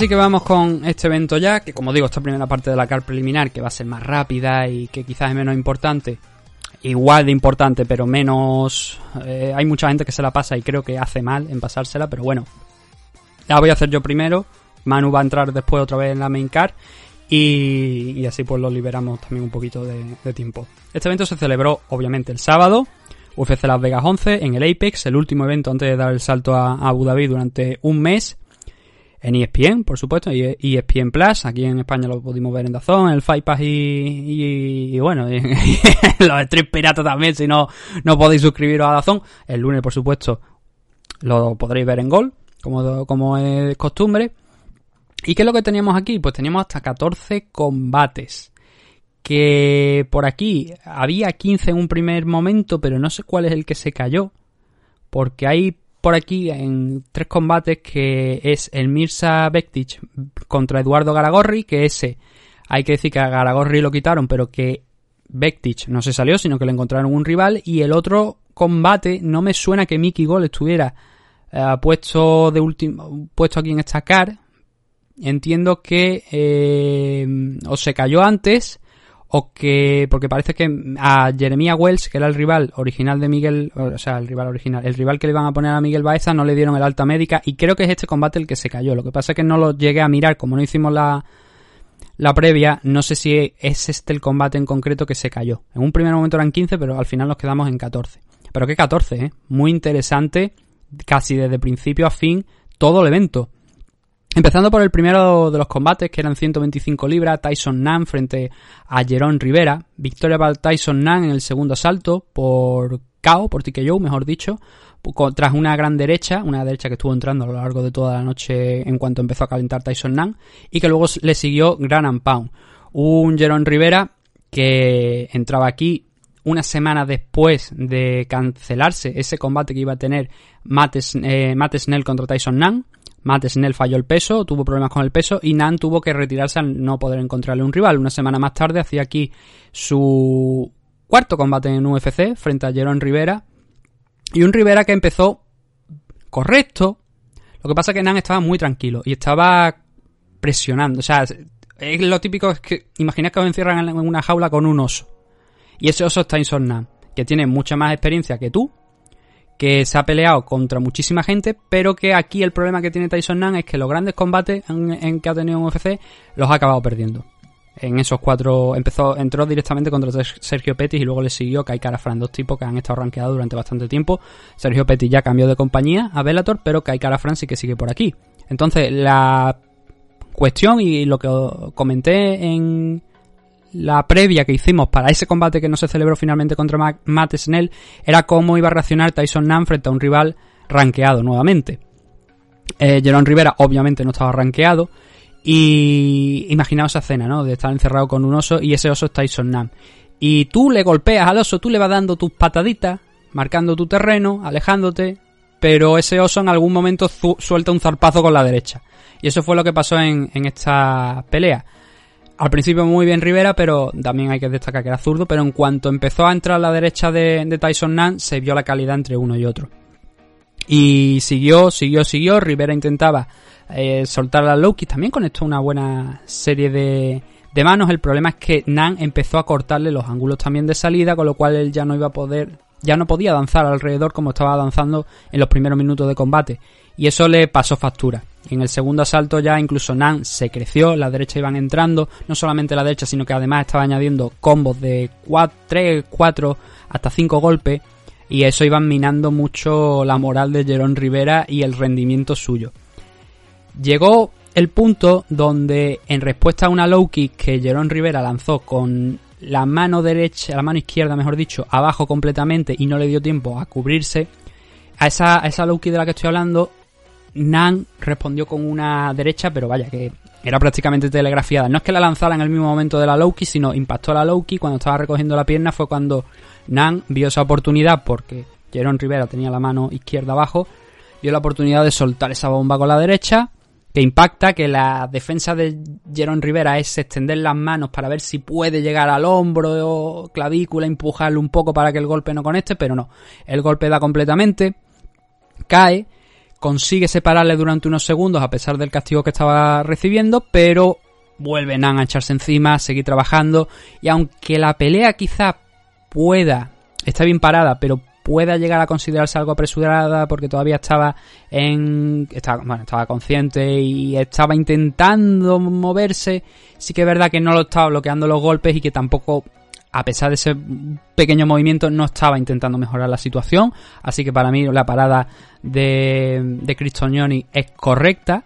Así que vamos con este evento ya, que como digo, esta primera parte de la car preliminar, que va a ser más rápida y que quizás es menos importante, igual de importante, pero menos... eh, hay mucha gente que se la pasa y creo que hace mal en pasársela, pero bueno, la voy a hacer yo primero. Manu va a entrar después otra vez en la main car. Y, y así pues lo liberamos también un poquito de, de tiempo. Este evento se celebró obviamente el sábado. UFC Las Vegas 11 en el Apex, el último evento antes de dar el salto a, Abu Dhabi durante un mes. En E ESPN, por supuesto, y E ESPN Plus. Aquí en España lo pudimos ver en Dazón, en el Fight Pass y, y, bueno, y, los Street Piratas también, si no, no podéis suscribiros a Dazón. El lunes, por supuesto, lo podréis ver en Gol, como, como es costumbre. ¿Y qué es lo que teníamos aquí? Pues teníamos hasta 14 combates. Que por aquí había 15 en un primer momento, pero no sé cuál es el que se cayó. Porque hay por aquí en tres combates que es el Mirza Bektic contra Eduardo Garagorri, que ese hay que decir que a Garagorri lo quitaron, pero que Bektic no se salió, sino que le encontraron un rival. Y el otro combate, no me suena que Mickey Gol estuviera eh, puesto de último, puesto aquí en esta car. Entiendo que eh, o se cayó antes o que porque parece que a Jeremiah Wells, que era el rival original de Miguel, o sea, el rival original, el rival que le iban a poner a Miguel Baeza no le dieron el alta médica y creo que es este combate el que se cayó. Lo que pasa es que no lo llegué a mirar, como no hicimos la la previa, no sé si es este el combate en concreto que se cayó. En un primer momento eran 15, pero al final nos quedamos en 14. Pero qué 14, ¿eh? Muy interesante, casi desde principio a fin, todo el evento. Empezando por el primero de los combates, que eran 125 libras, Tyson Nan frente a Jerón Rivera. Victoria para Tyson Nan en el segundo asalto por KO, por TKO, mejor dicho, tras una gran derecha, una derecha que estuvo entrando a lo largo de toda la noche en cuanto empezó a calentar Tyson Nan, y que luego le siguió Gran and Pound. Un Jerón Rivera que entraba aquí una semana después de cancelarse ese combate que iba a tener Matt, eh, Matt Snell contra Tyson Nan. Matt Snell falló el peso, tuvo problemas con el peso y Nan tuvo que retirarse al no poder encontrarle un rival. Una semana más tarde hacía aquí su cuarto combate en UFC frente a Jerón Rivera. Y un Rivera que empezó correcto. Lo que pasa es que Nan estaba muy tranquilo y estaba presionando. O sea, es lo típico es que imaginad que os encierran en una jaula con un oso. Y ese oso es Tyson Nan, que tiene mucha más experiencia que tú, que se ha peleado contra muchísima gente, pero que aquí el problema que tiene Tyson Nan es que los grandes combates en, que ha tenido en UFC los ha acabado perdiendo. En esos cuatro empezó, entró directamente contra Sergio Pettis y luego le siguió Kai Kara Fran, dos tipos que han estado rankeados durante bastante tiempo. Sergio Pettis ya cambió de compañía a Bellator, pero Kai Kara Fran sí que sigue por aquí. Entonces, la cuestión y lo que comenté en, la previa que hicimos para ese combate que no se celebró finalmente contra Matt Snell era cómo iba a reaccionar Tyson Nam frente a un rival rankeado nuevamente. Eh, Jerón Rivera obviamente no estaba rankeado y imaginaos esa escena, ¿no? De estar encerrado con un oso y ese oso es Tyson Nam. Y tú le golpeas al oso, tú le vas dando tus pataditas, marcando tu terreno, alejándote, pero ese oso en algún momento suelta un zarpazo con la derecha. Y eso fue lo que pasó en, en esta pelea. Al principio muy bien Rivera, pero también hay que destacar que era zurdo. Pero en cuanto empezó a entrar a la derecha de, Tyson Nan, se vio la calidad entre uno y otro. Y siguió, siguió, siguió. Rivera intentaba eh, soltar a Loki. También conectó una buena serie de, de manos. El problema es que Nan empezó a cortarle los ángulos también de salida, con lo cual él ya no iba a poder, ya no podía danzar alrededor como estaba danzando en los primeros minutos de combate. Y eso le pasó factura. En el segundo asalto ya incluso Nan se creció, la derecha iban entrando, no solamente la derecha, sino que además estaba añadiendo combos de 4, 3, 4, hasta 5 golpes, y eso iban minando mucho la moral de Jerón Rivera y el rendimiento suyo. Llegó el punto donde, en respuesta a una low kick que Jerón Rivera lanzó con la mano derecha, la mano izquierda, mejor dicho, abajo completamente y no le dio tiempo a cubrirse, a esa, a esa low kick de la que estoy hablando, Nan respondió con una derecha, pero vaya, que era prácticamente telegrafiada. No es que la lanzara en el mismo momento de la Loki, sino impactó a la Loki. Cuando estaba recogiendo la pierna fue cuando Nan vio esa oportunidad, porque Jerón Rivera tenía la mano izquierda abajo, vio la oportunidad de soltar esa bomba con la derecha, que impacta, que la defensa de Jerón Rivera es extender las manos para ver si puede llegar al hombro o clavícula, empujarlo un poco para que el golpe no conecte, pero no. El golpe da completamente, cae consigue separarle durante unos segundos a pesar del castigo que estaba recibiendo, pero vuelve Nan a echarse encima, a seguir trabajando y aunque la pelea quizá pueda, está bien parada, pero pueda llegar a considerarse algo apresurada porque todavía estaba en estaba, bueno, estaba consciente y estaba intentando moverse, sí que es verdad que no lo estaba bloqueando los golpes y que tampoco a pesar de ese pequeño movimiento, no estaba intentando mejorar la situación. Así que para mí la parada de, de es correcta.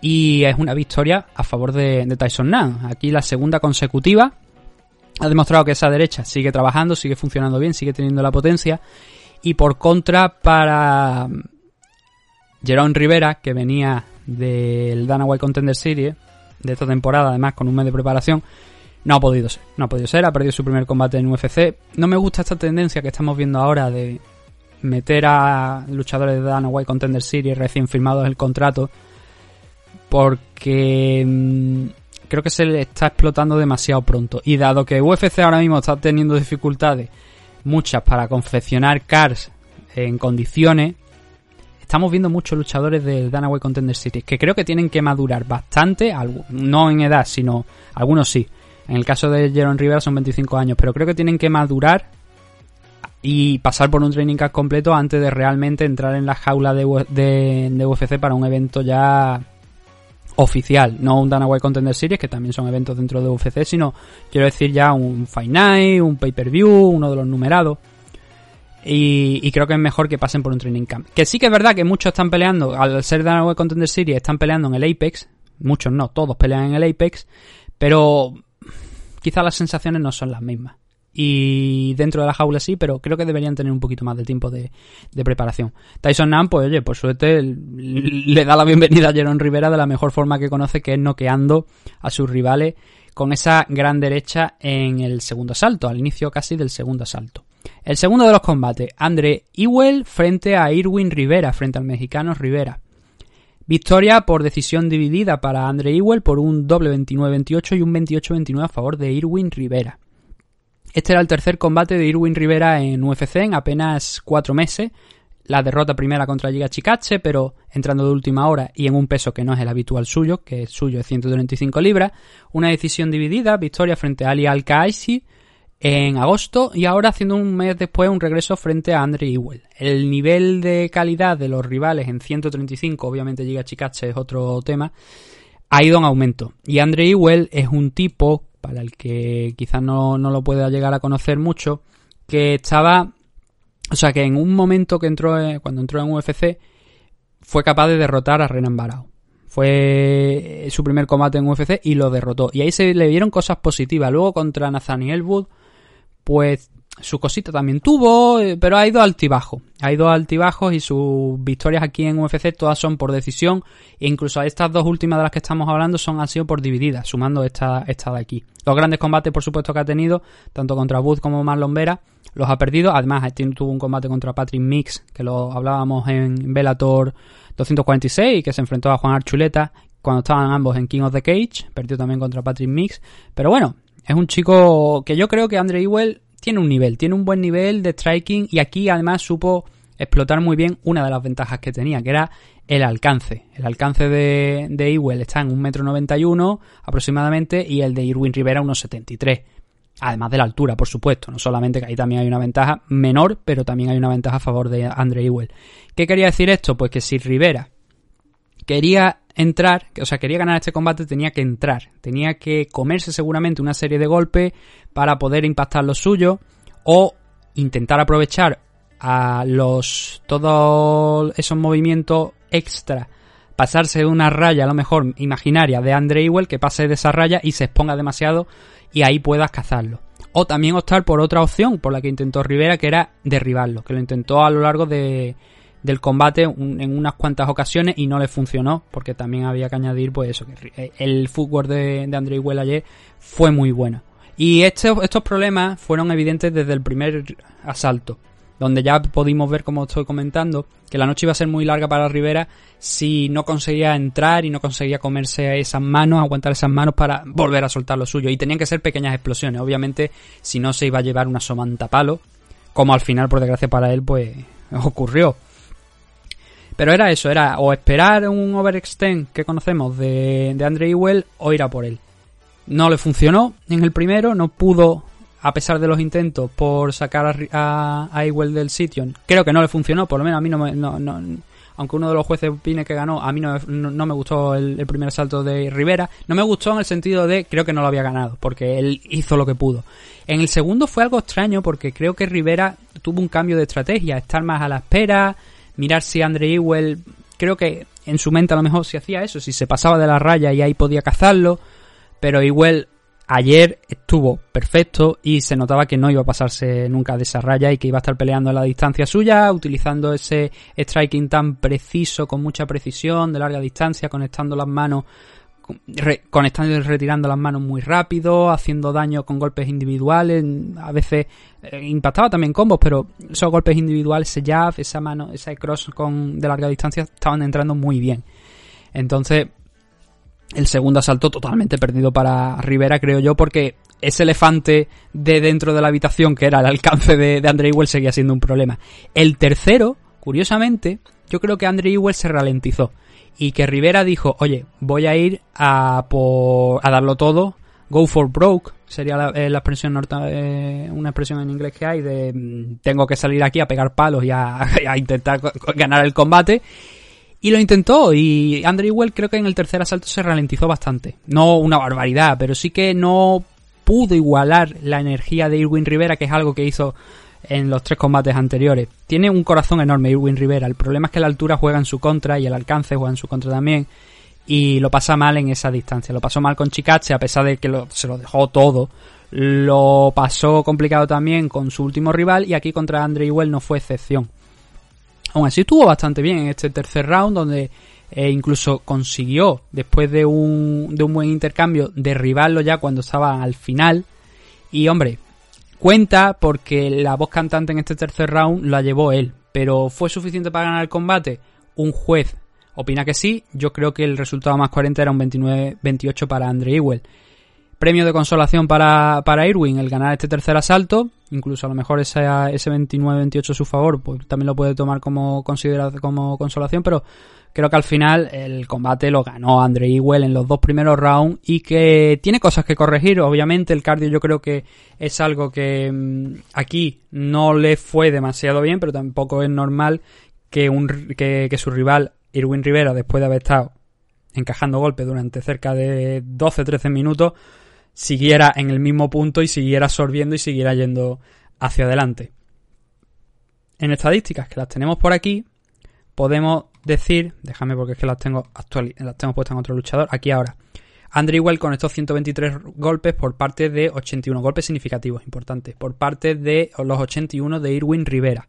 Y es una victoria a favor de, Tyson Nan. Aquí la segunda consecutiva. Ha demostrado que esa derecha sigue trabajando, sigue funcionando bien, sigue teniendo la potencia. Y por contra, para Jerón Rivera, que venía del Dana White Contender Series de esta temporada, además con un mes de preparación, no ha podido ser. No ha podido ser, ha perdido su primer combate en UFC. No me gusta esta tendencia que estamos viendo ahora de meter a luchadores de Dana White Contender Series recién firmados el contrato. Porque mm, creo que se le está explotando demasiado pronto. Y dado que UFC ahora mismo está teniendo dificultades, muchas para confeccionar cars en condiciones, estamos viendo muchos luchadores del Dana White Contender Series que creo que tienen que madurar bastante, no en edad, sino algunos sí en el caso de Jeron Rivera son 25 años, pero creo que tienen que madurar y pasar por un training camp completo antes de realmente entrar en la jaula de, UFC para un evento ya oficial, no un Dana White Contender Series, que también son eventos dentro de UFC, sino quiero decir ya un Fight Night, un pay-per-view, uno de los numerados. Y, y, creo que es mejor que pasen por un training camp. Que sí que es verdad que muchos están peleando, al ser Dana White Contender Series, están peleando en el Apex. Muchos no, todos pelean en el Apex. Pero quizá las sensaciones no son las mismas. Y dentro de la jaula sí, pero creo que deberían tener un poquito más de tiempo de, preparación. Tyson Nam, pues oye, por suerte le da la bienvenida a Jerón Rivera de la mejor forma que conoce, que es noqueando a sus rivales con esa gran derecha en el segundo asalto, al inicio casi del segundo asalto. El segundo de los combates, Andre Ewell frente a Irwin Rivera, frente al mexicano Rivera. Victoria por decisión dividida para Andre Ewell por un doble 29-28 y un 28-29 a favor de Irwin Rivera. Este era el tercer combate de Irwin Rivera en UFC en apenas cuatro meses. La derrota primera contra Giga Chikache, pero entrando de última hora y en un peso que no es el habitual suyo, que es suyo de 135 libras. Una decisión dividida, victoria frente a Ali al en agosto y ahora haciendo un mes después un regreso frente a Andre Ewell. El nivel de calidad de los rivales en 135, obviamente llega Chicache, es otro tema, ha ido en aumento. Y Andre Ewell es un tipo, para el que quizás no, no lo pueda llegar a conocer mucho, que estaba, o sea que en un momento que entró, cuando entró en UFC, fue capaz de derrotar a Renan Barao. Fue su primer combate en UFC y lo derrotó. Y ahí se le vieron cosas positivas. Luego contra Nathaniel Wood pues su cosita también tuvo, eh, pero ha ido altibajo. Ha ido altibajos y sus victorias aquí en UFC todas son por decisión. E incluso estas dos últimas de las que estamos hablando son han sido por divididas, sumando esta, esta de aquí. Los grandes combates, por supuesto, que ha tenido, tanto contra Booth como Marlon Vera, los ha perdido. Además, tuvo un combate contra Patrick Mix, que lo hablábamos en Bellator 246, que se enfrentó a Juan Archuleta cuando estaban ambos en King of the Cage. Perdió también contra Patrick Mix. Pero bueno, es un chico que yo creo que Andre Ewell tiene un nivel, tiene un buen nivel de striking y aquí además supo explotar muy bien una de las ventajas que tenía, que era el alcance. El alcance de, de Ewell está en 1,91m aproximadamente y el de Irwin Rivera 1,73m. Además de la altura, por supuesto. No solamente que ahí también hay una ventaja menor, pero también hay una ventaja a favor de Andre Ewell. ¿Qué quería decir esto? Pues que si Rivera quería entrar, o sea, quería ganar este combate, tenía que entrar. Tenía que comerse seguramente una serie de golpes para poder impactar lo suyo o intentar aprovechar a los todos esos movimientos extra pasarse de una raya a lo mejor imaginaria de Andre Ewell que pase de esa raya y se exponga demasiado y ahí puedas cazarlo o también optar por otra opción por la que intentó Rivera que era derribarlo que lo intentó a lo largo de, del combate en unas cuantas ocasiones y no le funcionó porque también había que añadir pues eso que eh, el fútbol de, de André Iguel ayer fue muy bueno. Y estos, estos problemas fueron evidentes desde el primer asalto donde ya pudimos ver como estoy comentando que la noche iba a ser muy larga para Rivera si no conseguía entrar y no conseguía comerse esas manos, aguantar esas manos para volver a soltar lo suyo. Y tenían que ser pequeñas explosiones, obviamente si no se iba a llevar una somanta palo como al final por desgracia para él pues ocurrió Pero era eso, era o esperar un overextend que conocemos de, de Andre Ewell o ir a por él. No le funcionó en el primero, no pudo, a pesar de los intentos por sacar a, a, Ewell del sitio. Creo que no le funcionó, por lo menos a mí no me... No, no, aunque uno de los jueces opine que ganó, a mí no, no, me gustó el, el, primer salto de Rivera. No me gustó en el sentido de creo que no lo había ganado, porque él hizo lo que pudo. En el segundo fue algo extraño porque creo que Rivera tuvo un cambio de estrategia, estar más a la espera, mirar si Andre Ewell, creo que en su mente a lo mejor si hacía eso, si se pasaba de la raya y ahí podía cazarlo, pero Ewell ayer estuvo perfecto y se notaba que no iba a pasarse nunca de esa raya y que iba a estar peleando en la distancia suya, utilizando ese striking tan preciso, con mucha precisión, de larga distancia, conectando las manos conectando y retirando las manos muy rápido, haciendo daño con golpes individuales, a veces eh, impactaba también combos, pero esos golpes individuales, ese jab, esa mano, ese cross con, de larga distancia estaban entrando muy bien. Entonces, el segundo asalto totalmente perdido para Rivera, creo yo, porque ese elefante de dentro de la habitación que era el alcance de, de Andre seguía siendo un problema. El tercero, curiosamente, yo creo que Andre Ewell se ralentizó y que Rivera dijo, oye, voy a ir a, por, a darlo todo, go for broke, sería la, eh, expresión norte, eh, una expresión en inglés que hay de mm, tengo que salir aquí a pegar palos y a, a intentar ganar el combate. Y lo intentó y Andrew Well creo que en el tercer asalto se ralentizó bastante. No una barbaridad, pero sí que no pudo igualar la energía de Irwin Rivera, que es algo que hizo en los tres combates anteriores. Tiene un corazón enorme Irwin Rivera. El problema es que la altura juega en su contra y el alcance juega en su contra también. Y lo pasa mal en esa distancia. Lo pasó mal con Chikache a pesar de que se lo dejó todo. Lo pasó complicado también con su último rival y aquí contra Andre Well no fue excepción. Aún así estuvo bastante bien en este tercer round donde eh, incluso consiguió, después de un, de un buen intercambio, derribarlo ya cuando estaba al final. Y hombre, Cuenta porque la voz cantante en este tercer round la llevó él, pero ¿fue suficiente para ganar el combate? Un juez opina que sí, yo creo que el resultado más coherente era un 29-28 para Andre Ewell. Premio de consolación para, para Irwin el ganar este tercer asalto, incluso a lo mejor ese, ese 29-28 a su favor, pues también lo puede tomar como, como consolación, pero creo que al final el combate lo ganó Andre Ewell en los dos primeros rounds y que tiene cosas que corregir. Obviamente el cardio yo creo que es algo que mm, aquí no le fue demasiado bien, pero tampoco es normal que, un, que, su rival Irwin Rivera, después de haber estado encajando golpes durante cerca de 12-13 minutos, siguiera en el mismo punto y siguiera absorbiendo y siguiera yendo hacia adelante. En estadísticas que las tenemos por aquí, podemos decir, déjame porque es que las tengo actual, las tengo puestas en otro luchador, aquí ahora. Andrew con estos 123 golpes por parte de 81 golpes significativos, importantes, por parte de los 81 de Irwin Rivera.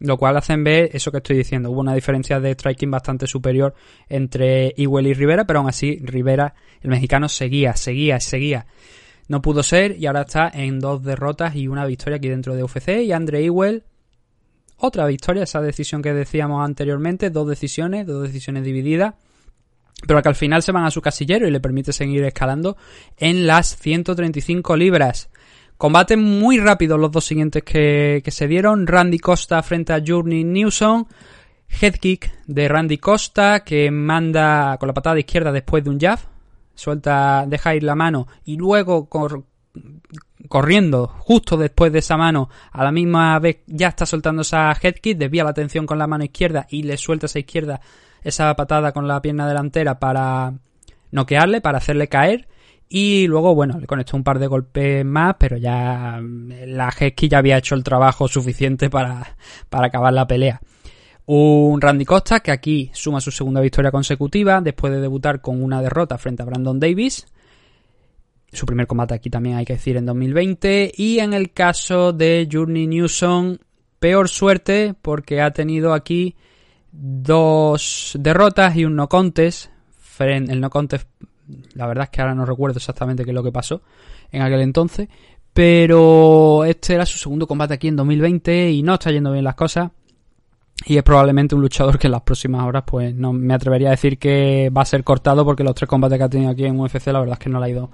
Lo cual hacen ver eso que estoy diciendo. Hubo una diferencia de striking bastante superior entre Ewell y Rivera, pero aún así Rivera, el mexicano, seguía, seguía, seguía. No pudo ser y ahora está en dos derrotas y una victoria aquí dentro de UFC. Y Andre Ewell otra victoria, esa decisión que decíamos anteriormente, dos decisiones, dos decisiones divididas, pero que al final se van a su casillero y le permite seguir escalando en las 135 libras. Combate muy rápido los dos siguientes que, se dieron. Randy Costa frente a Journey Newson. Head kick de Randy Costa que manda con la patada izquierda después de un jab. Suelta, deja ir la mano y luego corriendo justo después de esa mano, a la misma vez ya está soltando esa head desvía la atención con la mano izquierda y le suelta esa izquierda esa patada con la pierna delantera para noquearle, para hacerle caer. Y luego, bueno, le conectó un par de golpes más, pero ya mm, la kick ya había hecho el trabajo suficiente para, para acabar la pelea. Un Randy Costa que aquí suma su segunda victoria consecutiva después de debutar con una derrota frente a Brandon Davis su primer combate aquí también hay que decir en 2020. Y en el caso de Journey Newson, peor suerte porque ha tenido aquí dos derrotas y un no contest. El no contest, la verdad es que ahora no recuerdo exactamente qué es lo que pasó en aquel entonces. Pero este era su segundo combate aquí en 2020 y no está yendo bien las cosas. Y es probablemente un luchador que en las próximas horas, pues no me atrevería a decir que va a ser cortado porque los tres combates que ha tenido aquí en UFC, la verdad es que no le ha ido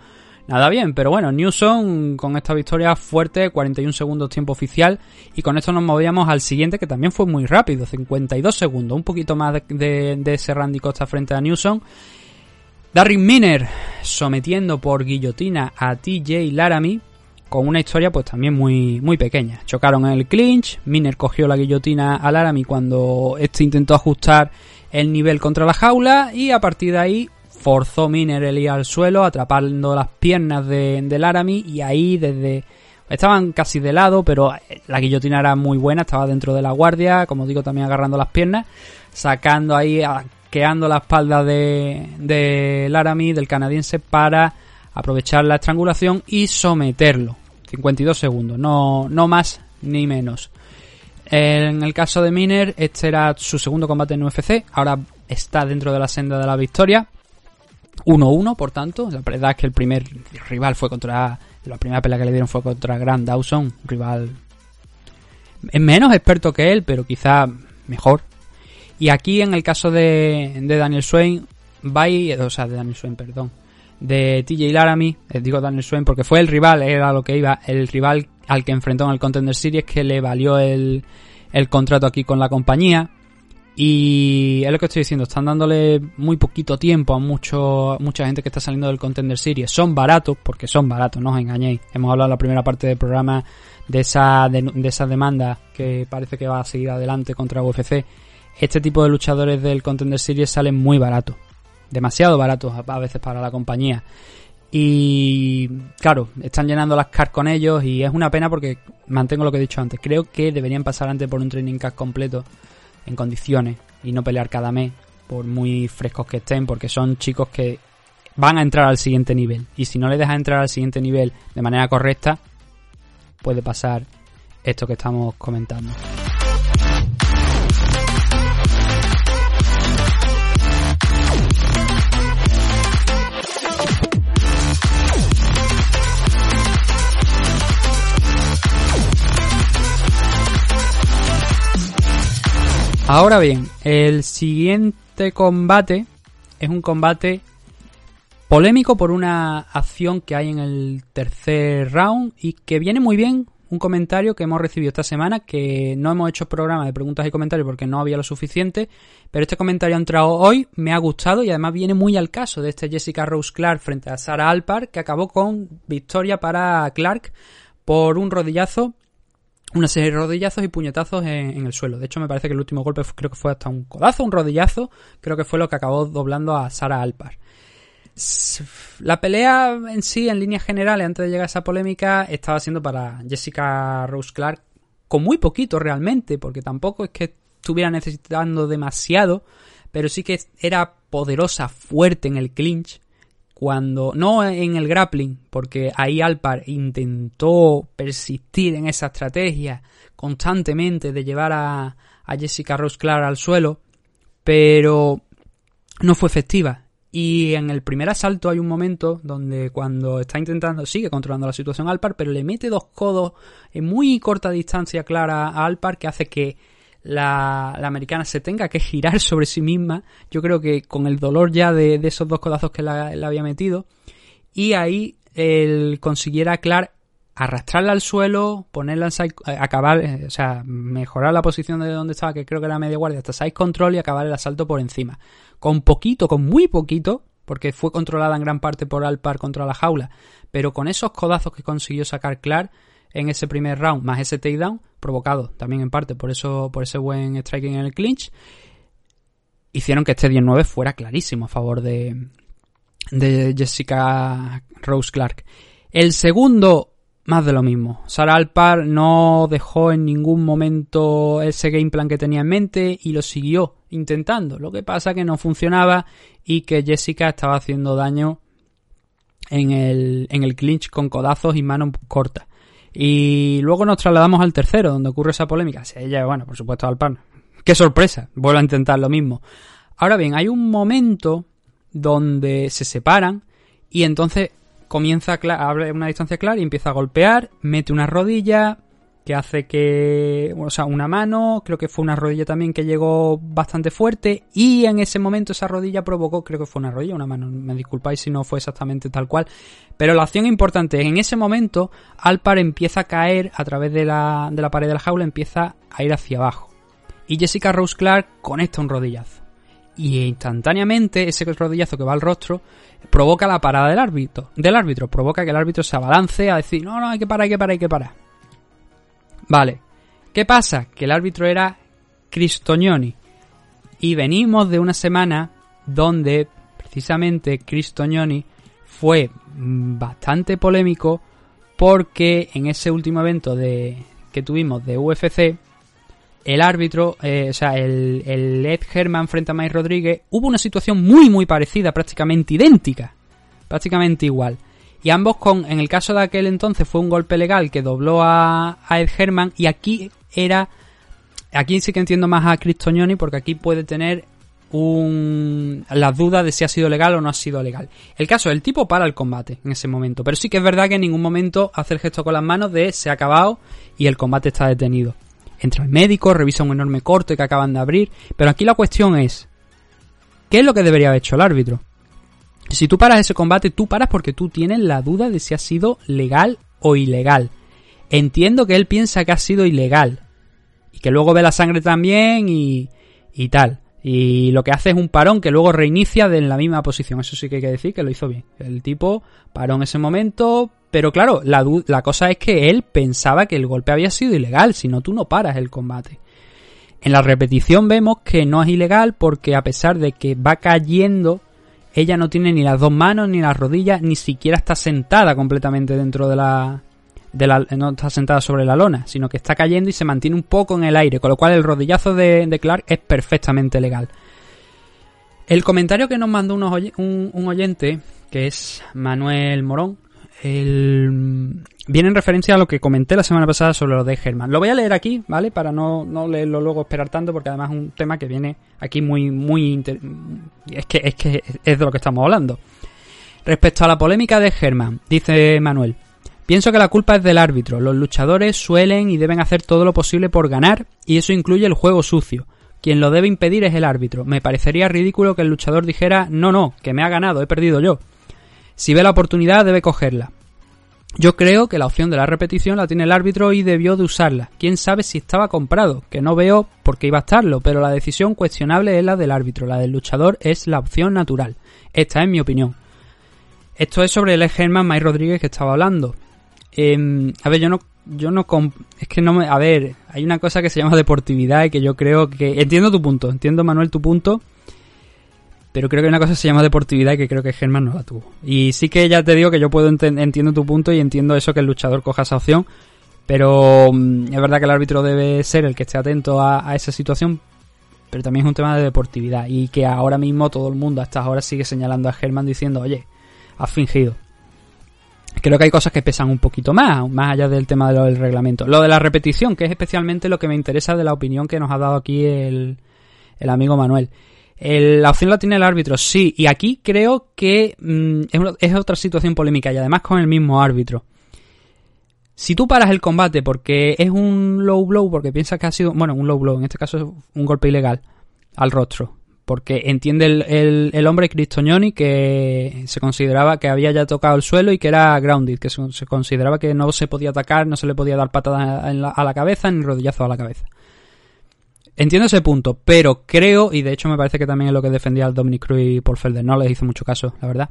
nada bien. Pero bueno, Newson con esta victoria fuerte, 41 segundos tiempo oficial. Y con esto nos movíamos al siguiente, que también fue muy rápido, 52 segundos. Un poquito más de, de ese Randy Costa frente a Newson. Darren Miner sometiendo por guillotina a TJ Laramie con una historia pues también muy, muy pequeña. Chocaron en el clinch, Miner cogió la guillotina a Laramie cuando este intentó ajustar el nivel contra la jaula y a partir de ahí forzó Miner el ir al suelo atrapando las piernas de, de Laramie y ahí desde... Estaban casi de lado, pero la guillotina era muy buena, estaba dentro de la guardia, como digo, también agarrando las piernas, sacando ahí, queando la espalda de, de Laramie, del canadiense, para aprovechar la estrangulación y someterlo. 52 segundos, no, no más ni menos. En el caso de Miner, este era su segundo combate en UFC, ahora está dentro de la senda de la victoria. 1-1, por tanto. La verdad es que el primer rival fue contra. La primera pelea que le dieron fue contra Grant Dawson, rival. Menos experto que él, pero quizá mejor. Y aquí en el caso de, de Daniel Swain, vai, o sea, de Daniel Swain, perdón, de TJ Laramie, eh, digo Daniel Swain porque fue el rival, era lo que iba, el rival al que enfrentó en el Contender Series que le valió el, el contrato aquí con la compañía. Y es lo que estoy diciendo, están dándole muy poquito tiempo a mucho, mucha gente que está saliendo del Contender Series. Son baratos, porque son baratos, no os engañéis. Hemos hablado en la primera parte del programa de esa, de, de esa demanda que parece que va a seguir adelante contra UFC este tipo de luchadores del Contender Series salen muy baratos. Demasiado baratos a veces para la compañía. Y claro, están llenando las cars con ellos y es una pena porque mantengo lo que he dicho antes. Creo que deberían pasar antes por un training card completo en condiciones y no pelear cada mes por muy frescos que estén porque son chicos que van a entrar al siguiente nivel. Y si no le dejas entrar al siguiente nivel de manera correcta, puede pasar esto que estamos comentando. Ahora bien, el siguiente combate es un combate polémico por una acción que hay en el tercer round y que viene muy bien un comentario que hemos recibido esta semana, que no hemos hecho programa de preguntas y comentarios porque no había lo suficiente, pero este comentario ha entrado hoy, me ha gustado y además viene muy al caso de este Jessica Rose Clark frente a Sarah Alpar, que acabó con victoria para Clark por un rodillazo una serie de rodillazos y puñetazos en, el suelo. De hecho, me parece que el último golpe creo que fue hasta un codazo, un rodillazo. Creo que fue lo que acabó doblando a Sara Alpar. La pelea en sí, en líneas generales, antes de llegar a esa polémica, estaba siendo para Jessica Rose Clark con muy poquito realmente, porque tampoco es que estuviera necesitando demasiado, pero sí que era poderosa, fuerte en el clinch cuando no en el grappling, porque ahí Alpar intentó persistir en esa estrategia constantemente de llevar a, Jessica Rose Clark al suelo, pero no fue efectiva. Y en el primer asalto hay un momento donde cuando está intentando, sigue controlando la situación Alpar, pero le mete dos codos en muy corta distancia clara a Alpar que hace que la, americana se tenga que girar sobre sí misma, yo creo que con el dolor ya de, esos dos codazos que la, había metido, y ahí él consiguiera Clark arrastrarla al suelo, ponerla en eh, acabar, eh, o sea, mejorar la posición de donde estaba, que creo que era media guardia, hasta side control y acabar el asalto por encima. Con poquito, con muy poquito, porque fue controlada en gran parte por Alpar contra la jaula, pero con esos codazos que consiguió sacar Clark, en ese primer round, más ese takedown, provocado también en parte por eso, por ese buen striking en el clinch, hicieron que este 19 fuera clarísimo a favor de, de Jessica Rose Clark. El segundo, más de lo mismo. Sara Alpar no dejó en ningún momento ese game plan que tenía en mente y lo siguió intentando. Lo que pasa que no funcionaba y que Jessica estaba haciendo daño en el, en el clinch con codazos y manos cortas. Y luego nos trasladamos al tercero, donde ocurre esa polémica. Si ella, bueno, por supuesto, al pan. ¡Qué sorpresa! Vuelvo a intentar lo mismo. Ahora bien, hay un momento donde se separan y entonces comienza a abre una distancia clara y empieza a golpear, mete una rodilla, que hace que, o sea, una mano, creo que fue una rodilla también que llegó bastante fuerte y en ese momento esa rodilla provocó, creo que fue una rodilla, una mano, me disculpáis si no fue exactamente tal cual, pero la acción importante es en ese momento Alpar empieza a caer a través de la, de la pared de la jaula, empieza a ir hacia abajo y Jessica Rose Clark conecta un rodillazo y instantáneamente ese rodillazo que va al rostro provoca la parada del árbitro, del árbitro, provoca que el árbitro se abalance a decir, no, no, hay que parar, hay que parar, hay que parar. Vale, ¿qué pasa? Que el árbitro era Cristognoni y venimos de una semana donde precisamente Cristognoni fue bastante polémico porque en ese último evento de, que tuvimos de UFC el árbitro, eh, o sea, el, Ed Herman frente a Mike Rodríguez, hubo una situación muy, muy parecida, prácticamente idéntica. Prácticamente igual. Y ambos con, en el caso de aquel entonces fue un golpe legal que dobló a, Ed Herman y aquí era, aquí sí que entiendo más a Cristognoni porque aquí puede tener un, las dudas de si ha sido legal o no ha sido legal. El caso, el tipo para el combate en ese momento, pero sí que es verdad que en ningún momento hace el gesto con las manos de se ha acabado y el combate está detenido entra el médico, revisa un enorme corte que acaban de abrir, pero aquí la cuestión es, ¿qué es lo que debería haber hecho el árbitro? Si tú paras ese combate, tú paras porque tú tienes la duda de si ha sido legal o ilegal. Entiendo que él piensa que ha sido ilegal. Y que luego ve la sangre también y, y tal. Y lo que hace es un parón que luego reinicia de en la misma posición. Eso sí que hay que decir que lo hizo bien. El tipo paró en ese momento, pero claro, la, la cosa es que él pensaba que el golpe había sido ilegal, si no tú no paras el combate. En la repetición vemos que no es ilegal porque a pesar de que va cayendo, ella no tiene ni las dos manos ni las rodillas, ni siquiera está sentada completamente dentro de la, de la, no está sentada sobre la lona, sino que está cayendo y se mantiene un poco en el aire, con lo cual el rodillazo de, de Clark es perfectamente legal. El comentario que nos mandó un, un oyente, que es Manuel Morón, el... viene en referencia a lo que comenté la semana pasada sobre lo de Germán. Lo voy a leer aquí, ¿vale? Para no, no leerlo luego esperar tanto, porque además es un tema que viene aquí muy, muy... Es, que, es que es de lo que estamos hablando. Respecto a la polémica de Germán, dice Manuel, pienso que la culpa es del árbitro. Los luchadores suelen y deben hacer todo lo posible por ganar, y eso incluye el juego sucio. Quien lo debe impedir es el árbitro. Me parecería ridículo que el luchador dijera, no, no, que me ha ganado, he perdido yo. Si ve la oportunidad debe cogerla. Yo creo que la opción de la repetición la tiene el árbitro y debió de usarla. Quién sabe si estaba comprado, que no veo por qué iba a estarlo, pero la decisión cuestionable es la del árbitro, la del luchador es la opción natural. Esta es mi opinión. Esto es sobre el Germán May Rodríguez que estaba hablando. Em, a ver, yo no, yo no, es que no me, a ver, hay una cosa que se llama deportividad y que yo creo que, entiendo tu punto, entiendo Manuel tu punto, pero creo que una cosa se llama deportividad y que creo que Germán no la tuvo. Y sí que ya te digo que yo puedo entiendo tu punto y entiendo eso que el luchador coja esa opción. Pero mm, es verdad que el árbitro debe ser el que esté atento a, esa situación. Pero también es un tema de deportividad. Y que ahora mismo todo el mundo a estas horas sigue señalando a Germán diciendo, oye, has fingido. Creo que hay cosas que pesan un poquito más, más allá del tema del reglamento. Lo de la repetición, que es especialmente lo que me interesa de la opinión que nos ha dado aquí el, el amigo Manuel la opción la tiene el árbitro, sí. Y aquí creo que mm, es, otra situación polémica y además con el mismo árbitro. Si tú paras el combate porque es un low blow, porque piensas que ha sido, bueno, un low blow, en este caso es un golpe ilegal al rostro, porque entiende el, el, hombre Cristognoni que se consideraba que había ya tocado el suelo y que era grounded, que se, consideraba que no se podía atacar, no se le podía dar patada a la cabeza ni rodillazo a la cabeza. Entiendo ese punto, pero creo, y de hecho me parece que también es lo que defendía el Dominic Cruz y Paul Felder, no les hizo mucho caso, la verdad,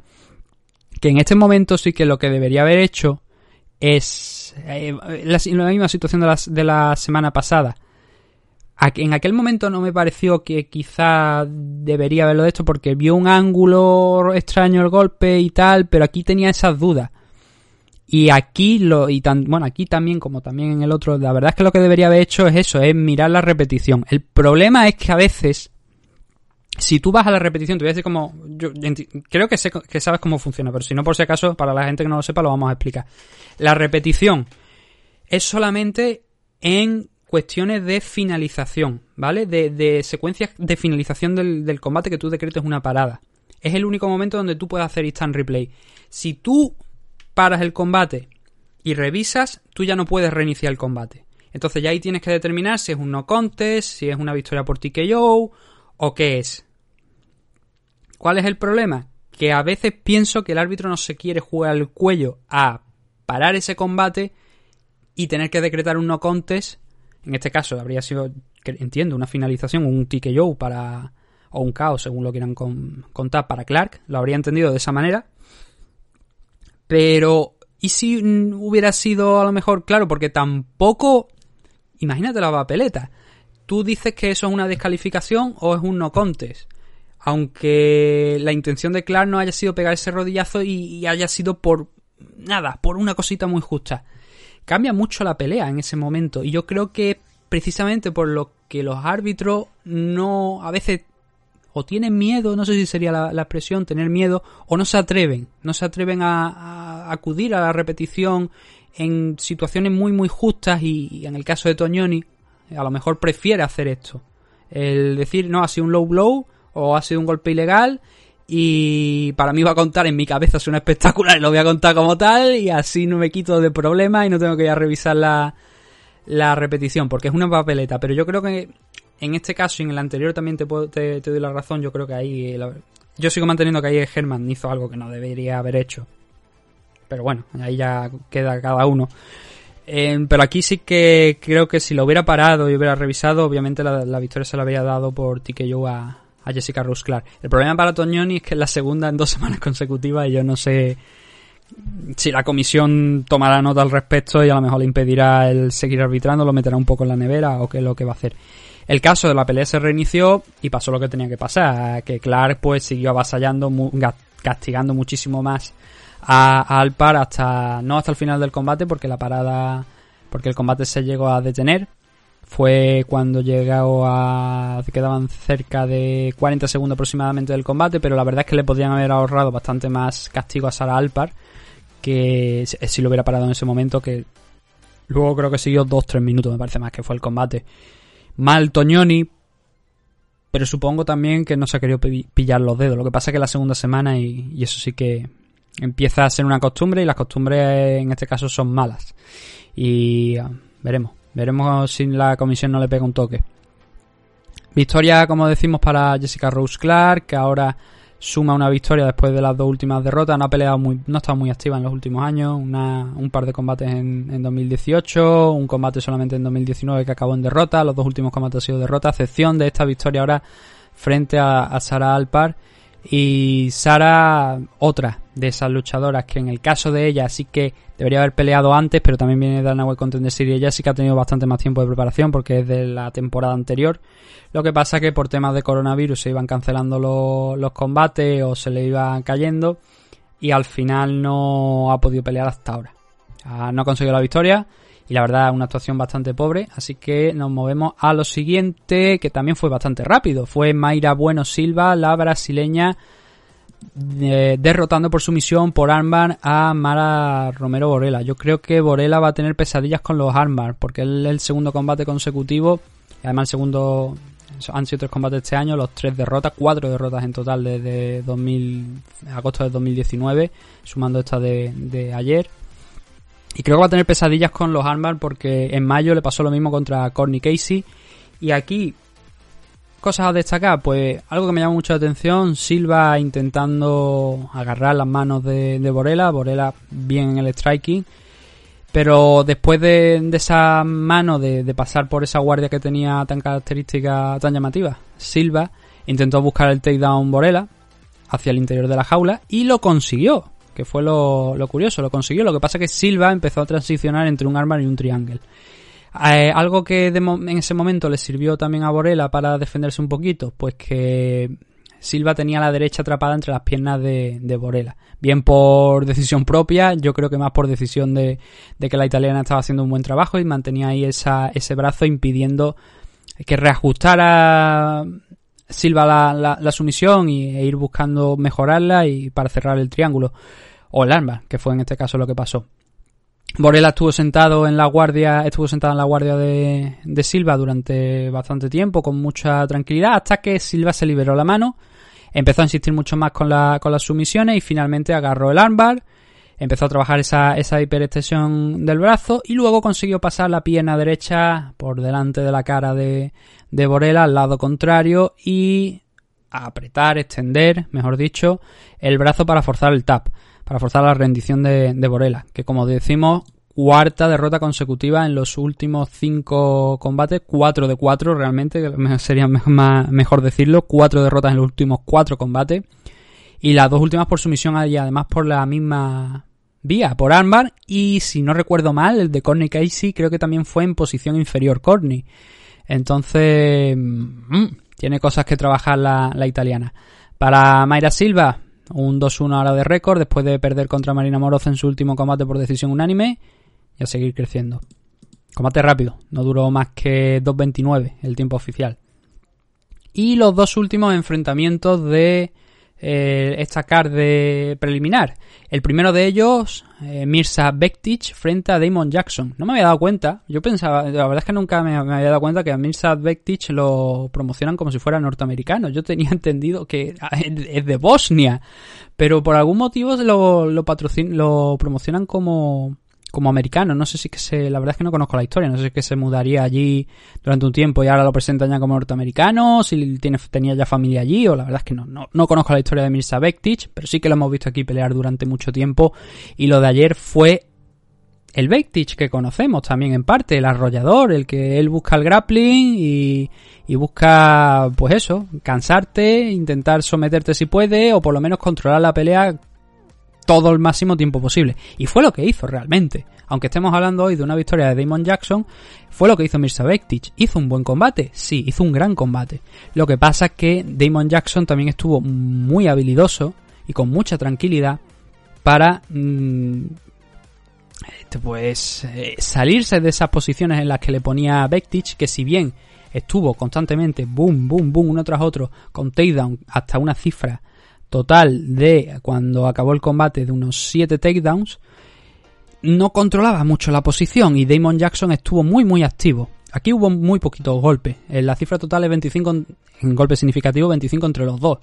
que en este momento sí que lo que debería haber hecho es eh, la, misma situación de la, de la semana pasada. En aquel momento no me pareció que quizá debería haberlo hecho porque vio un ángulo extraño el golpe y tal, pero aquí tenía esas dudas. Y aquí lo, y tan, bueno, aquí también, como también en el otro, la verdad es que lo que debería haber hecho es eso, es mirar la repetición. El problema es que a veces, si tú vas a la repetición, te voy a decir como, yo creo que, sé, que sabes cómo funciona, pero si no, por si acaso, para la gente que no lo sepa, lo vamos a explicar. La repetición es solamente en cuestiones de finalización, ¿vale? De, de secuencias de finalización del, del combate que tú decretes una parada. Es el único momento donde tú puedes hacer instant replay. Si tú paras el combate y revisas, tú ya no puedes reiniciar el combate. Entonces ya ahí tienes que determinar si es un no contest, si es una victoria por TKO o qué es. ¿Cuál es el problema? Que a veces pienso que el árbitro no se quiere jugar el cuello a parar ese combate y tener que decretar un no contest. En este caso habría sido, entiendo, una finalización, un TKO para o un caos, según lo quieran contar, para Clark. Lo habría entendido de esa manera. Pero, ¿y si hubiera sido a lo mejor claro? Porque tampoco imagínate la papeleta. Tú dices que eso es una descalificación o es un no contest. Aunque la intención de Clark no haya sido pegar ese rodillazo y, haya sido por nada, por una cosita muy justa. Cambia mucho la pelea en ese momento. Y yo creo que precisamente por lo que los árbitros no a veces o tienen miedo, no sé si sería la, expresión, tener miedo, o no se atreven, no se atreven a, acudir a la repetición en situaciones muy muy justas y, en el caso de Toñoni a lo mejor prefiere hacer esto. El decir, no, ha sido un low blow o ha sido un golpe ilegal y para mí va a contar en mi cabeza es una espectacular y lo voy a contar como tal y así no me quito de problemas y no tengo que ir a revisar la, la repetición porque es una papeleta. Pero yo creo que en este caso y en el anterior también te, puedo, te, doy la razón. Yo creo que ahí... yo sigo manteniendo que ahí Herman hizo algo que no debería haber hecho. Pero bueno, ahí ya queda cada uno. Eh, pero aquí sí que creo que si lo hubiera parado y hubiera revisado, obviamente la, victoria se la habría dado por TKO a, a Jessica Rose Clark. El problema para Toñoni es que es la segunda en dos semanas consecutivas y yo no sé si la comisión tomará nota al respecto y a lo mejor le impedirá el seguir arbitrando, lo meterá un poco en la nevera o qué es lo que va a hacer. El caso de la pelea se reinició y pasó lo que tenía que pasar, que Clark pues siguió avasallando, castigando muchísimo más a, Alpar hasta no hasta el final del combate porque la parada porque el combate se llegó a detener. Fue cuando llegó a quedaban cerca de 40 segundos aproximadamente del combate pero la verdad es que le podrían haber ahorrado bastante más castigo a Sara Alpar que si lo hubiera parado en ese momento que luego creo que siguió 2-3 minutos me parece más que fue el combate mal Toñoni pero supongo también que no se ha querido pillar los dedos lo que pasa es que la segunda semana y eso sí que empieza a ser una costumbre y las costumbres en este caso son malas. Y ah, veremos, veremos si la comisión no le pega un toque. Victoria, como decimos, para Jessica Rose Clark, que ahora suma una victoria después de las dos últimas derrotas. No ha peleado muy, no ha estado muy activa en los últimos años. un par de combates en, en 2018, un combate solamente en 2019 que acabó en derrota. Los dos últimos combates han sido derrota, excepción de esta victoria ahora frente a, a Sara Alpar. Y Sara, otra de esas luchadoras que en el caso de ella sí que debería haber peleado antes, pero también viene de World Contender Series. Ella sí que ha tenido bastante más tiempo de preparación porque es de la temporada anterior. Lo que pasa que por temas de coronavirus se iban cancelando los, combates o se le iban cayendo y al final no ha podido pelear hasta ahora. no ha conseguido la victoria y la verdad una actuación bastante pobre, así que nos movemos a lo siguiente que también fue bastante rápido. Fue Mayra Bueno Silva, la brasileña eh, derrotando por sumisión por armbar a Mara Romero Borela. Yo creo que Borela va a tener pesadillas con los armbar porque es el segundo combate consecutivo y además el segundo han sido tres combates este año, los tres derrotas, cuatro derrotas en total desde 2000, agosto de 2019, sumando esta de, de ayer. Y creo que va a tener pesadillas con los armbar porque en mayo le pasó lo mismo contra Corny Casey. Y aquí Cosas a destacar, pues algo que me llama mucho la atención, Silva intentando agarrar las manos de, Borela, Borela bien en el striking, pero después de, esa mano de, pasar por esa guardia que tenía tan característica, tan llamativa, Silva intentó buscar el takedown Borela hacia el interior de la jaula y lo consiguió, que fue lo, lo curioso, lo consiguió, lo que pasa es que Silva empezó a transicionar entre un arma y un triángulo. Eh, algo que en ese momento le sirvió también a Borela para defenderse un poquito, pues que Silva tenía la derecha atrapada entre las piernas de, de Borela. Bien por decisión propia, yo creo que más por decisión de, que la italiana estaba haciendo un buen trabajo y mantenía ahí esa, ese brazo impidiendo que reajustara Silva la, la, sumisión y, e ir buscando mejorarla y para cerrar el triángulo. O el arma, que fue en este caso lo que pasó. Borela estuvo sentado en la guardia, estuvo sentado en la guardia de, Silva durante bastante tiempo, con mucha tranquilidad, hasta que Silva se liberó la mano, empezó a insistir mucho más con, con las sumisiones y finalmente agarró el armbar, empezó a trabajar esa, esa hiperextensión del brazo y luego consiguió pasar la pierna derecha por delante de la cara de, de Borela al lado contrario y apretar, extender, mejor dicho, el brazo para forzar el tap, para forzar la rendición de, de Borela, que como decimos, cuarta derrota consecutiva en los últimos cinco combates, cuatro de cuatro realmente, sería mejor decirlo, cuatro derrotas en los últimos cuatro combates y las dos últimas por sumisión y además por la misma vía, por armbar y si no recuerdo mal, el de Corny Casey creo que también fue en posición inferior Corny. Entonces, mm, tiene cosas que trabajar la, italiana. Para Mayra Silva, un 2-1 ahora de récord después de perder contra Marina Moroz en su último combate por decisión unánime y a seguir creciendo. Combate rápido, no duró más que 2.29 el tiempo oficial. Y los dos últimos enfrentamientos de eh, esta card preliminar. El primero de ellos, eh, Mirza Bektic frente a Damon Jackson. No me había dado cuenta, yo pensaba, la verdad es que nunca me, había dado cuenta que a Mirza Bektic lo promocionan como si fuera norteamericano. Yo tenía entendido que es de Bosnia, pero por algún motivo lo, lo, lo promocionan como como americano. No sé si que se, la verdad es que no conozco la historia, no sé si que se mudaría allí durante un tiempo y ahora lo presentan ya como norteamericano, si tiene, tenía ya familia allí, o la verdad es que no, no, conozco la historia de Mirza Bektic, pero sí que lo hemos visto aquí pelear durante mucho tiempo y lo de ayer fue el Bektic que conocemos también en parte, el arrollador, el que él busca el grappling y, y busca, pues eso, cansarte, intentar someterte si puede, o por lo menos controlar la pelea todo el máximo tiempo posible. Y fue lo que hizo realmente. Aunque estemos hablando hoy de una victoria de Damon Jackson, fue lo que hizo Mirza Bektic. ¿Hizo un buen combate? Sí, hizo un gran combate. Lo que pasa es que Damon Jackson también estuvo muy habilidoso y con mucha tranquilidad para mm, este, pues eh, salirse de esas posiciones en las que le ponía Bektic, que si bien estuvo constantemente boom, boom, boom, uno tras otro, con takedown hasta una cifra total de cuando acabó el combate de unos 7 takedowns, no controlaba mucho la posición y Damon Jackson estuvo muy muy activo. Aquí hubo muy poquitos golpes. En la cifra total es 25 en golpe significativo, 25 entre los dos.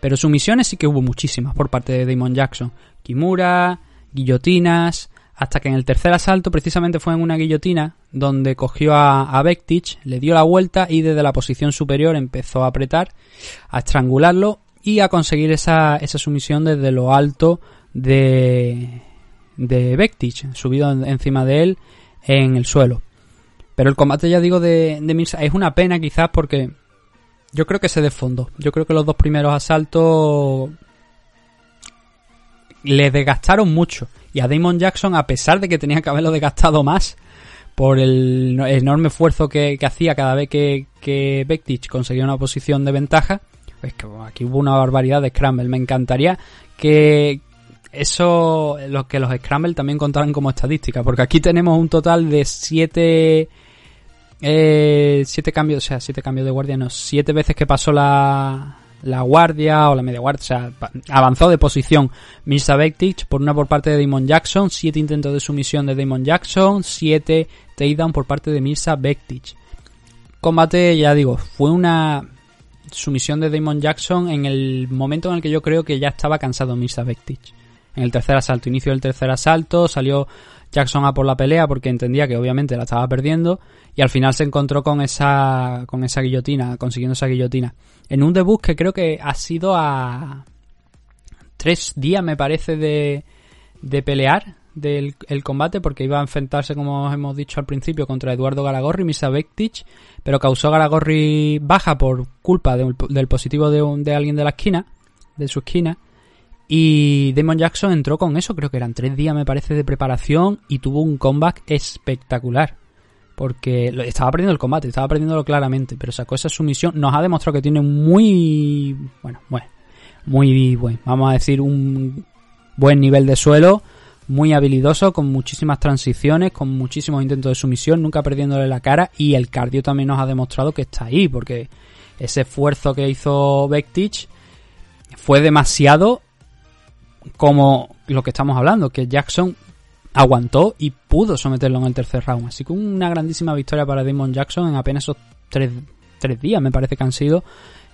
Pero sumisiones sí que hubo muchísimas por parte de Damon Jackson. Kimura, guillotinas, hasta que en el tercer asalto precisamente fue en una guillotina donde cogió a, a le dio la vuelta y desde la posición superior empezó a apretar, a estrangularlo y a conseguir esa, esa sumisión desde lo alto de, de Bektic, subido encima de él en el suelo. Pero el combate, ya digo, de, de Mirza es una pena quizás porque yo creo que se desfondó. Yo creo que los dos primeros asaltos le desgastaron mucho. Y a Damon Jackson, a pesar de que tenía que haberlo desgastado más por el enorme esfuerzo que, hacía cada vez que, que conseguía una posición de ventaja, es que aquí hubo una barbaridad de Scramble. Me encantaría que eso, los que los Scramble también contaran como estadística, porque aquí tenemos un total de 7 eh, siete cambios, o sea, siete cambios de guardia, no, siete veces que pasó la, la guardia o la media guardia, o sea, avanzó de posición Mirza Bektic por una por parte de Damon Jackson, siete intentos de sumisión de Damon Jackson, siete takedown por parte de Mirza Bektic. Combate, ya digo, fue una sumisión de Damon Jackson en el momento en el que yo creo que ya estaba cansado Mirza Bektic. En el tercer asalto, inicio del tercer asalto, salió Jackson a por la pelea porque entendía que obviamente la estaba perdiendo y al final se encontró con esa con esa guillotina, consiguiendo esa guillotina. En un debut que creo que ha sido a tres días me parece de, de pelear del combate porque iba a enfrentarse como hemos dicho al principio contra Eduardo Galagorri, Misa Bektic, pero causó Galagorri baja por culpa del positivo de, un, de alguien de la esquina, de su esquina y Damon Jackson entró con eso, creo que eran tres días me parece de preparación y tuvo un comeback espectacular. Porque estaba perdiendo el combate, estaba perdiéndolo claramente, pero sacó esa sumisión. Nos ha demostrado que tiene muy, bueno, bueno, muy buen, vamos a decir un buen nivel de suelo, muy habilidoso, con muchísimas transiciones, con muchísimos intentos de sumisión, nunca perdiéndole la cara y el cardio también nos ha demostrado que está ahí, porque ese esfuerzo que hizo Bektic fue demasiado como lo que estamos hablando, que Jackson aguantó y pudo someterlo en el tercer round. Así que una grandísima victoria para Damon Jackson en apenas esos tres, días, me parece que han sido,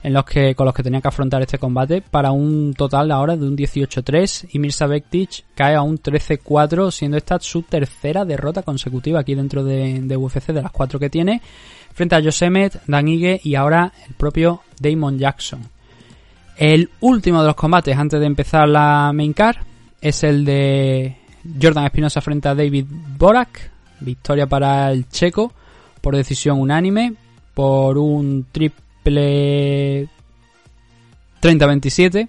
en los que con los que tenía que afrontar este combate para un total ahora de un 18-3 y Mirza Bektic cae a un 13-4 siendo esta su tercera derrota consecutiva aquí dentro de, UFC de las cuatro que tiene frente a Josemet, Dan Ige y ahora el propio Damon Jackson. El último de los combates antes de empezar la main card es el de Jordan Espinosa frente a David Borak, victoria para el checo por decisión unánime por un triple 30-27.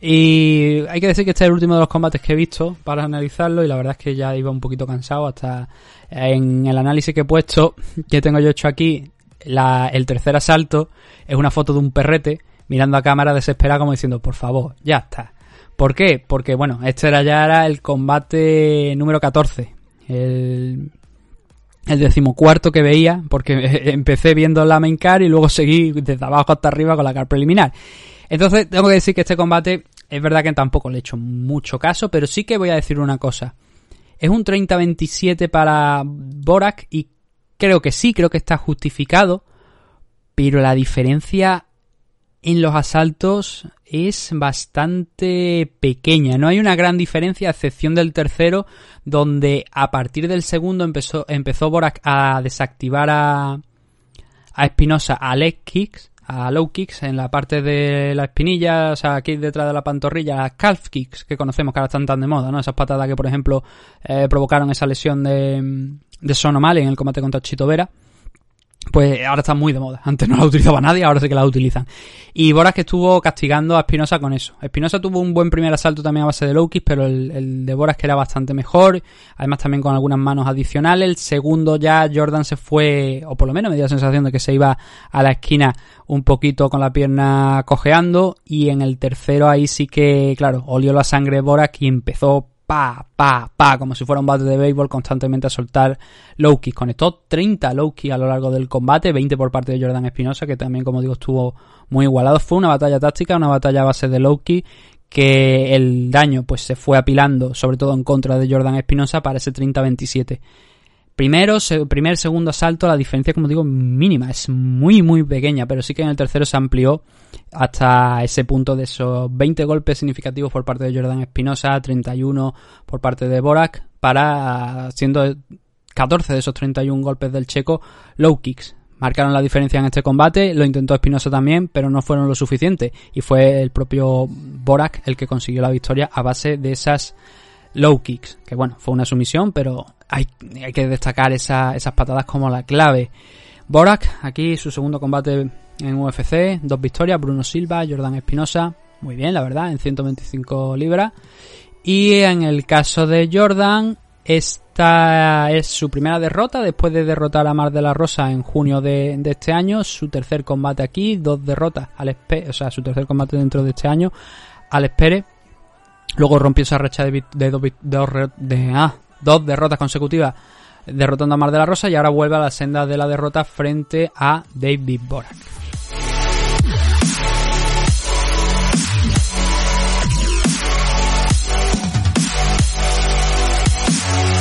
Y hay que decir que este es el último de los combates que he visto para analizarlo y la verdad es que ya iba un poquito cansado hasta en el análisis que he puesto, que tengo yo hecho aquí, el tercer asalto es una foto de un perrete mirando a cámara desesperado como diciendo, por favor, ya está. ¿Por qué? Porque bueno, este era ya era el combate número 14. El, el decimocuarto que veía, porque empecé viendo la main y luego seguí desde abajo hasta arriba con la card preliminar. Entonces, tengo que decir que este combate es verdad que tampoco le he hecho mucho caso, pero sí que voy a decir una cosa. Es un 30-27 para Borak y creo que sí, creo que está justificado, pero la diferencia en los asaltos es bastante pequeña. No hay una gran diferencia, a excepción del tercero, donde a partir del segundo empezó, empezó a desactivar a, a Espinosa a leg kicks, a low kicks en la parte de la espinilla, o sea, aquí detrás de la pantorrilla, a calf kicks, que conocemos que ahora están tan de moda, ¿no? Esas patadas que, por ejemplo, eh, provocaron esa lesión de, de Sonomali en el combate contra Chito Vera pues ahora está muy de moda. Antes no la utilizaba nadie, ahora sí que la utilizan. Y Boras que estuvo castigando a Espinosa con eso. Espinosa tuvo un buen primer asalto también a base de low pero el, de Boras que era bastante mejor. Además también con algunas manos adicionales. El segundo ya Jordan se fue, o por lo menos me dio la sensación de que se iba a la esquina un poquito con la pierna cojeando. Y en el tercero ahí sí que, claro, olió la sangre Boras y empezó pa, pa, pa, como si fuera un bate de béisbol constantemente a soltar low kicks. Conectó 30 low kicks a lo largo del combate, 20 por parte de Jordan Espinosa, que también, como digo, estuvo muy igualado. Fue una batalla táctica, una batalla a base de low que el daño pues se fue apilando, sobre todo en contra de Jordan Espinosa, para ese 30-27. Primero, primer, segundo asalto, la diferencia, como digo, mínima, es muy, muy pequeña, pero sí que en el tercero se amplió hasta ese punto de esos 20 golpes significativos por parte de Jordan Espinosa, 31 por parte de Borak, para siendo 14 de esos 31 golpes del checo low kicks. Marcaron la diferencia en este combate, lo intentó Espinosa también, pero no fueron lo suficiente. Y fue el propio Borak el que consiguió la victoria a base de esas low kicks. Que bueno, fue una sumisión, pero hay, que destacar esas patadas como la clave. Borak, aquí su segundo combate en UFC, dos victorias, Bruno Silva, Jordan Espinosa, muy bien, la verdad, en 125 libras. Y en el caso de Jordan, esta es su primera derrota después de derrotar a Mar de la Rosa en junio de, este año. Su tercer combate aquí, dos derrotas al o sea, su tercer combate dentro de este año al Espere. Luego rompió esa racha de, de, de, ah, dos derrotas consecutivas derrotando a Mar de la Rosa y ahora vuelve a la senda de la derrota frente a David Borak.